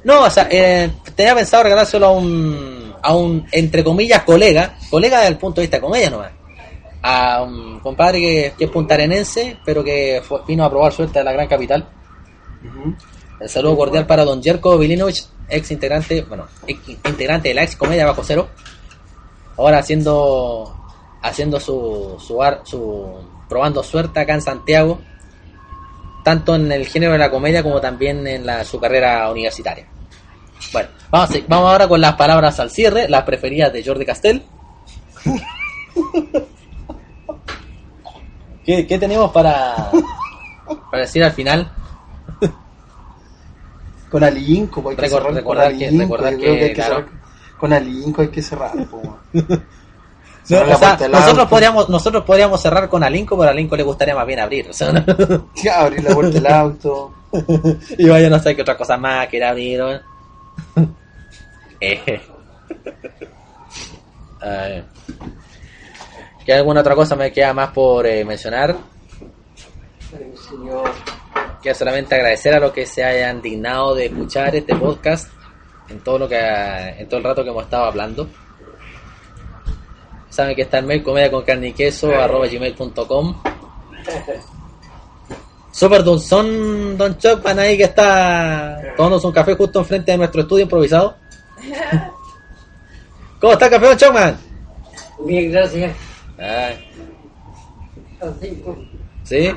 No, o sea, eh, tenía pensado regalárselo a un, a un, entre comillas, colega, colega desde el punto de vista de comedia nomás. A un compadre que, que es puntarenense, pero que fue- vino a probar suerte a la gran capital. El saludo cordial para don Jerko Vilinovich, ex integrante, bueno, ex integrante de la ex comedia Bajo Cero. Ahora haciendo, haciendo su, su, ar- su, probando suerte acá en Santiago, tanto en el género de la comedia como también en la, su carrera universitaria. Bueno, vamos, vamos ahora con las palabras al cierre, las preferidas de Jordi Castell. ¿Qué, qué tenemos para, para decir al final? Con cerrar recordar con que- recordar que, que claro. Con Alinco hay que cerrar. No, o sea, nosotros podríamos, nosotros podríamos cerrar con Alinco, pero a Alinco le gustaría más bien abrir. o sea, ¿no? Ya, abrir la puerta del auto. y vaya no sé qué otra cosa más quiere abrir. ¿no? Eh. ¿Qué alguna otra cosa me queda más por eh, mencionar? Quiero solamente agradecer a los que se hayan dignado de escuchar este podcast en todo lo que en todo el rato que hemos estado hablando. Saben que está el mail comedia con carne y queso arroba gmail.com Super Dunson Don Chopman ahí que está tomándose un café justo enfrente de nuestro estudio improvisado. ¿Cómo está el café, Don Chopman? Bien, gracias. Ay, ¿Sí?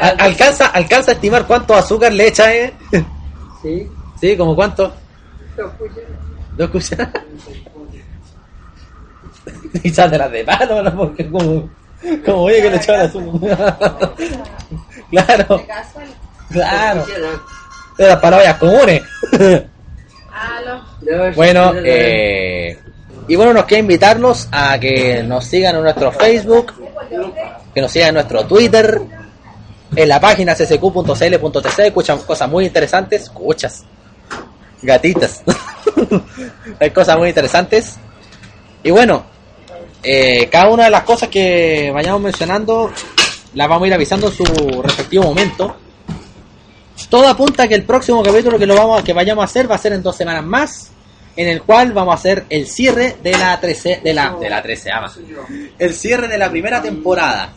Al- ¿Alcanza, ¿Alcanza a estimar cuánto azúcar le echa, eh? Sí. ¿Sí? ¿Como cuánto? Dos cucharas. ¿Dos cucharas? Quizás de las de palo, ¿no? Porque como, como oye que le echaba el azúcar. claro, claro. De las palabras comunes. Bueno, eh, y bueno, nos queda invitarlos a que nos sigan en nuestro Facebook, que nos sigan en nuestro Twitter, en la página ccq.cl.tc, escuchan cosas muy interesantes, escuchas, gatitas, hay cosas muy interesantes. Y bueno, eh, cada una de las cosas que vayamos mencionando las vamos a ir avisando en su respectivo momento. Todo apunta a que el próximo capítulo que lo vamos que vayamos a hacer va a ser en dos semanas más, en el cual vamos a hacer el cierre de la 13 de la de la 13 el cierre de la primera temporada.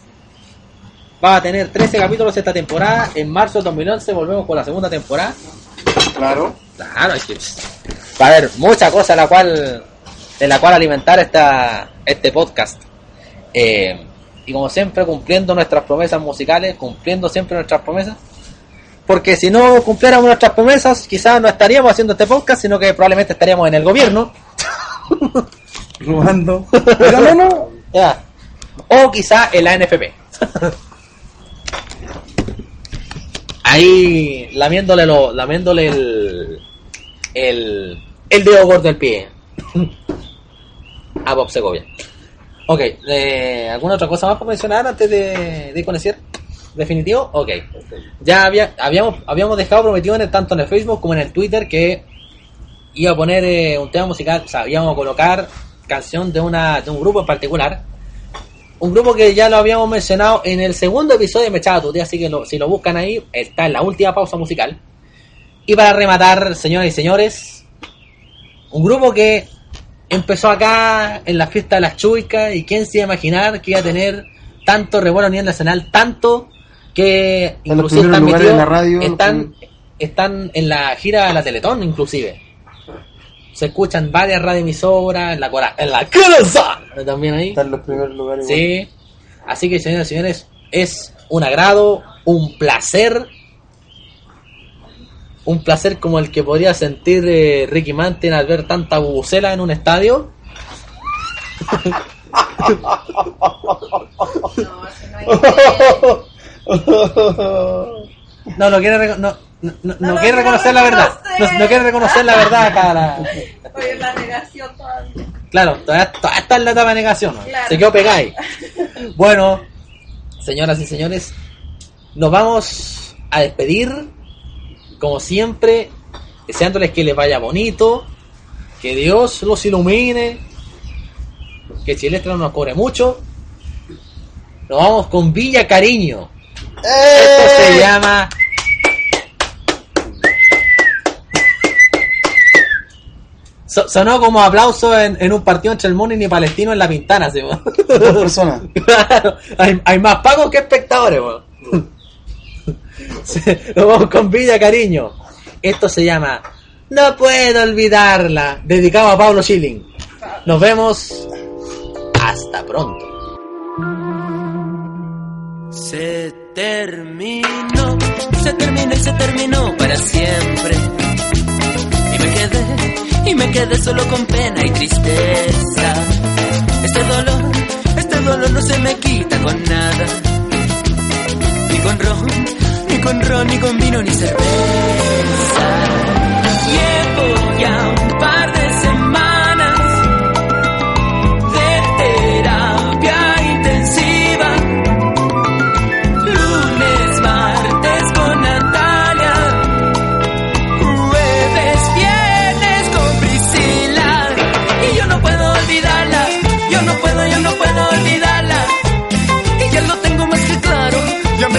Va a tener 13 capítulos esta temporada. En marzo del 2011 volvemos con la segunda temporada. Claro. Claro, es que va a haber mucha cosa la cual, de la cual alimentar esta, este podcast. Eh, y como siempre, cumpliendo nuestras promesas musicales, cumpliendo siempre nuestras promesas. Porque si no cumpliéramos nuestras promesas, quizás no estaríamos haciendo este podcast, sino que probablemente estaríamos en el gobierno. Robando. Pero no, no. Ya. O quizá en la NFP. Ahí lamiéndole, lo, lamiéndole el, el, el dedo gordo del pie. A Bob Segovia. Ok, eh, ¿alguna otra cosa más para mencionar antes de, de? ¿Definitivo? Ok. Ya había, habíamos, habíamos dejado prometido en tanto en el Facebook como en el Twitter que iba a poner eh, un tema musical, o sea, íbamos a colocar canción de, una, de un grupo en particular. Un grupo que ya lo habíamos mencionado en el segundo episodio de Mechada tu tía, así que lo- si lo buscan ahí, está en la última pausa musical. Y para rematar, señoras y señores, un grupo que empezó acá en la fiesta de las chuicas y quién se iba a imaginar que iba a tener tanto revuelo a nivel nacional, tanto que En inclusive están, metidos- de la radio, están, están en la gira de la Teletón inclusive. Se escuchan varias radioemisoras, en la, cora- en la casa también ahí. Están en los primeros lugares. Sí. Así que, señoras y señores, es un agrado, un placer. Un placer como el que podría sentir eh, Ricky Martin al ver tanta bubucela en un estadio. No, no quiere, no, no, no- no quiere reconocer la verdad. No, no quiere reconocer la verdad acá. la- Oye, la negación todavía. Claro, todavía, todavía está en la etapa de negación. ¿no? Claro. Se quedó pegáis. Bueno, señoras y señores, nos vamos a despedir. Como siempre, deseándoles que les vaya bonito, que Dios los ilumine, que Chilestra no nos cobre mucho. Nos vamos con Villa Cariño. Esto se llama So- sonó como aplauso en, en un partido entre el Morning y Palestino en la Pintana, ¿sí? Dos personas. Claro, hay, hay más pagos que espectadores. Sí, Nos vamos con Villa Cariño. Esto se llama No puedo olvidarla, dedicado a Pablo Schilling. Nos vemos. Hasta pronto. Se terminó, se terminó y se terminó para siempre. Y me quedé, y me quedé solo con pena y tristeza. Este dolor, este dolor no se me quita con nada. Ni con ron, con ron, ni con vino, ni cerveza.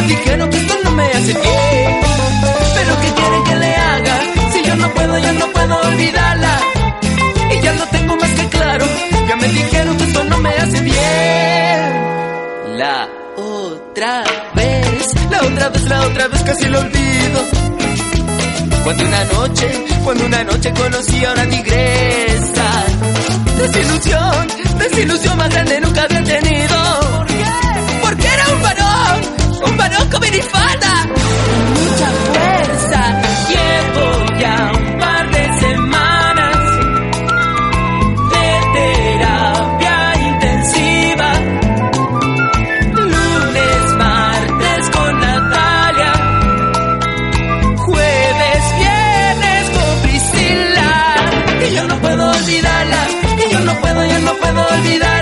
Me dijeron que esto no me hace bien. Pero ¿qué quieren que le haga? Si yo no puedo, yo no puedo olvidarla. Y ya lo tengo más que claro. Ya me dijeron que esto no me hace bien. La otra vez, la otra vez, la otra vez casi lo olvido. Cuando una noche, cuando una noche conocí a una tigresa. Desilusión, desilusión más grande nunca había tenido. Un varón con minifalda. Mucha fuerza, llevo ya un par de semanas de terapia intensiva. Lunes, martes con Natalia. Jueves, viernes con Priscila. Y yo no puedo olvidarla. Y yo no puedo, yo no puedo olvidarla.